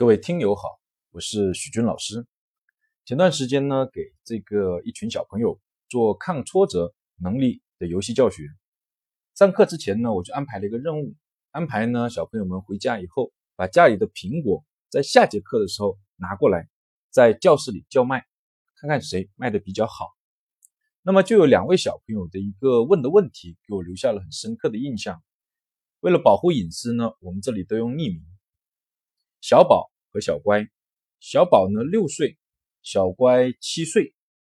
各位听友好，我是许军老师。前段时间呢，给这个一群小朋友做抗挫折能力的游戏教学。上课之前呢，我就安排了一个任务，安排呢小朋友们回家以后，把家里的苹果在下节课的时候拿过来，在教室里叫卖，看看谁卖的比较好。那么就有两位小朋友的一个问的问题，给我留下了很深刻的印象。为了保护隐私呢，我们这里都用匿名。小宝和小乖，小宝呢六岁，小乖七岁，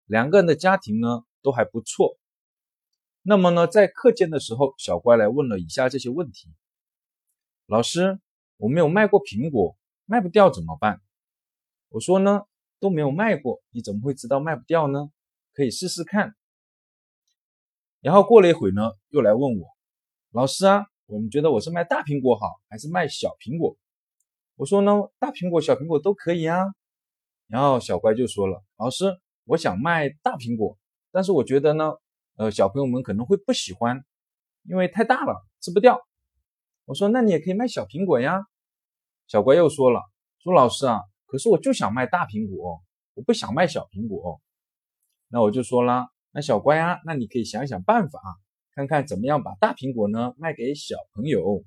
两个人的家庭呢都还不错。那么呢，在课间的时候，小乖来问了以下这些问题：老师，我没有卖过苹果，卖不掉怎么办？我说呢，都没有卖过，你怎么会知道卖不掉呢？可以试试看。然后过了一会呢，又来问我，老师啊，我们觉得我是卖大苹果好，还是卖小苹果？我说呢，大苹果、小苹果都可以啊。然后小乖就说了：“老师，我想卖大苹果，但是我觉得呢，呃，小朋友们可能会不喜欢，因为太大了，吃不掉。”我说：“那你也可以卖小苹果呀。”小乖又说了：“说老师啊，可是我就想卖大苹果，我不想卖小苹果。”那我就说了：“那小乖啊，那你可以想想办法，看看怎么样把大苹果呢卖给小朋友。”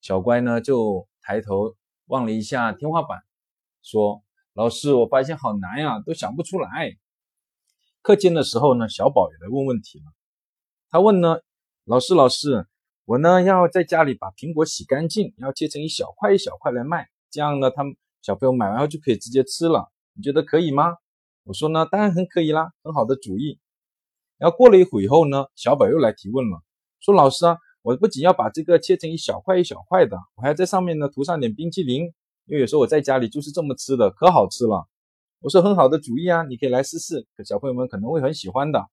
小乖呢就抬头。望了一下天花板，说：“老师，我发现好难呀，都想不出来。”课间的时候呢，小宝也来问问题了。他问呢：“老师，老师，我呢要在家里把苹果洗干净，要切成一小块一小块来卖，这样呢，他们小朋友买完后就可以直接吃了。你觉得可以吗？”我说呢：“当然很可以啦，很好的主意。”然后过了一会以后呢，小宝又来提问了，说：“老师啊。”我不仅要把这个切成一小块一小块的，我还要在上面呢涂上点冰淇淋，因为有时候我在家里就是这么吃的，可好吃了。我说很好的主意啊，你可以来试试，小朋友们可能会很喜欢的。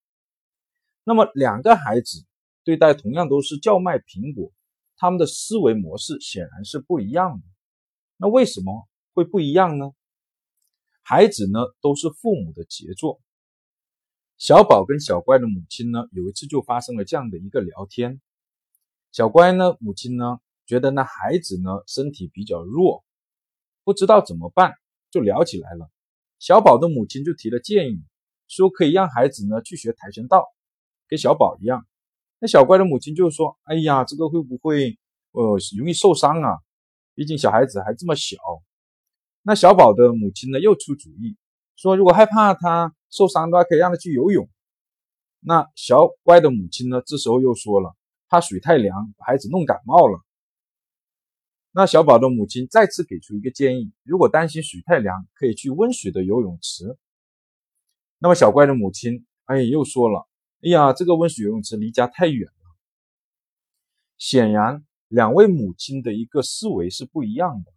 那么两个孩子对待同样都是叫卖苹果，他们的思维模式显然是不一样的。那为什么会不一样呢？孩子呢都是父母的杰作。小宝跟小乖的母亲呢有一次就发生了这样的一个聊天。小乖呢，母亲呢觉得那孩子呢身体比较弱，不知道怎么办，就聊起来了。小宝的母亲就提了建议，说可以让孩子呢去学跆拳道，跟小宝一样。那小乖的母亲就说：“哎呀，这个会不会呃容易受伤啊？毕竟小孩子还这么小。”那小宝的母亲呢又出主意，说如果害怕他受伤的话，可以让他去游泳。那小乖的母亲呢这时候又说了。怕水太凉，把孩子弄感冒了。那小宝的母亲再次给出一个建议：如果担心水太凉，可以去温水的游泳池。那么小乖的母亲，哎，又说了：“哎呀，这个温水游泳池离家太远了。”显然，两位母亲的一个思维是不一样的。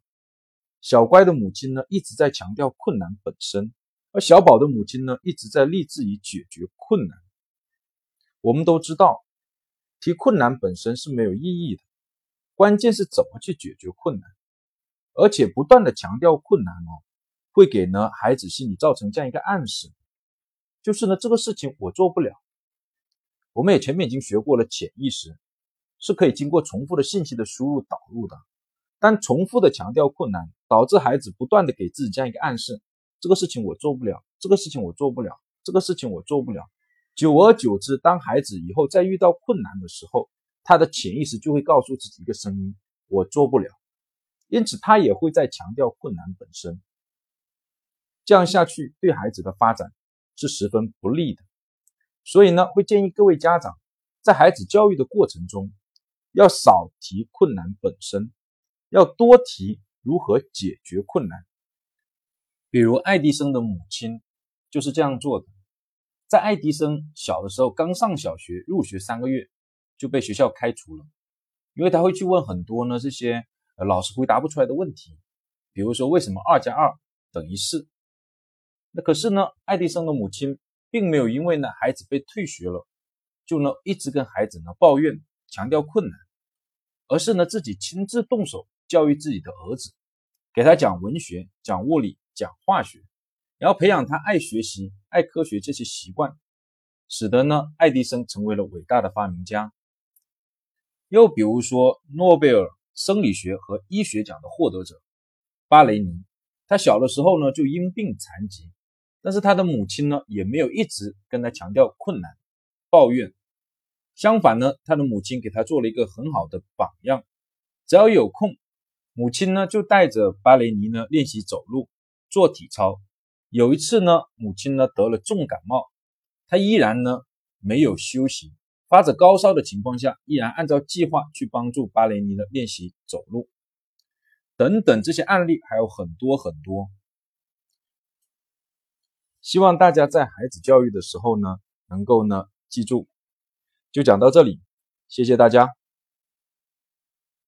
小乖的母亲呢，一直在强调困难本身，而小宝的母亲呢，一直在立志于解决困难。我们都知道。提困难本身是没有意义的，关键是怎么去解决困难，而且不断的强调困难哦，会给呢孩子心里造成这样一个暗示，就是呢这个事情我做不了。我们也前面已经学过了，潜意识是可以经过重复的信息的输入导入的，但重复的强调困难，导致孩子不断的给自己这样一个暗示，这个事情我做不了，这个事情我做不了，这个事情我做不了。久而久之，当孩子以后再遇到困难的时候，他的潜意识就会告诉自己一个声音：“我做不了。”因此，他也会在强调困难本身。这样下去，对孩子的发展是十分不利的。所以呢，会建议各位家长在孩子教育的过程中，要少提困难本身，要多提如何解决困难。比如爱迪生的母亲就是这样做的。在爱迪生小的时候，刚上小学入学三个月就被学校开除了，因为他会去问很多呢这些呃老师回答不出来的问题，比如说为什么二加二等于四？那可是呢，爱迪生的母亲并没有因为呢孩子被退学了，就呢一直跟孩子呢抱怨强调困难，而是呢自己亲自动手教育自己的儿子，给他讲文学、讲物理、讲化学。然后培养他爱学习、爱科学这些习惯，使得呢，爱迪生成为了伟大的发明家。又比如说，诺贝尔生理学和医学奖的获得者，巴雷尼，他小的时候呢就因病残疾，但是他的母亲呢也没有一直跟他强调困难、抱怨，相反呢，他的母亲给他做了一个很好的榜样。只要有空，母亲呢就带着巴雷尼呢练习走路、做体操。有一次呢，母亲呢得了重感冒，他依然呢没有休息，发着高烧的情况下，依然按照计划去帮助巴雷尼的练习走路。等等，这些案例还有很多很多。希望大家在孩子教育的时候呢，能够呢记住。就讲到这里，谢谢大家。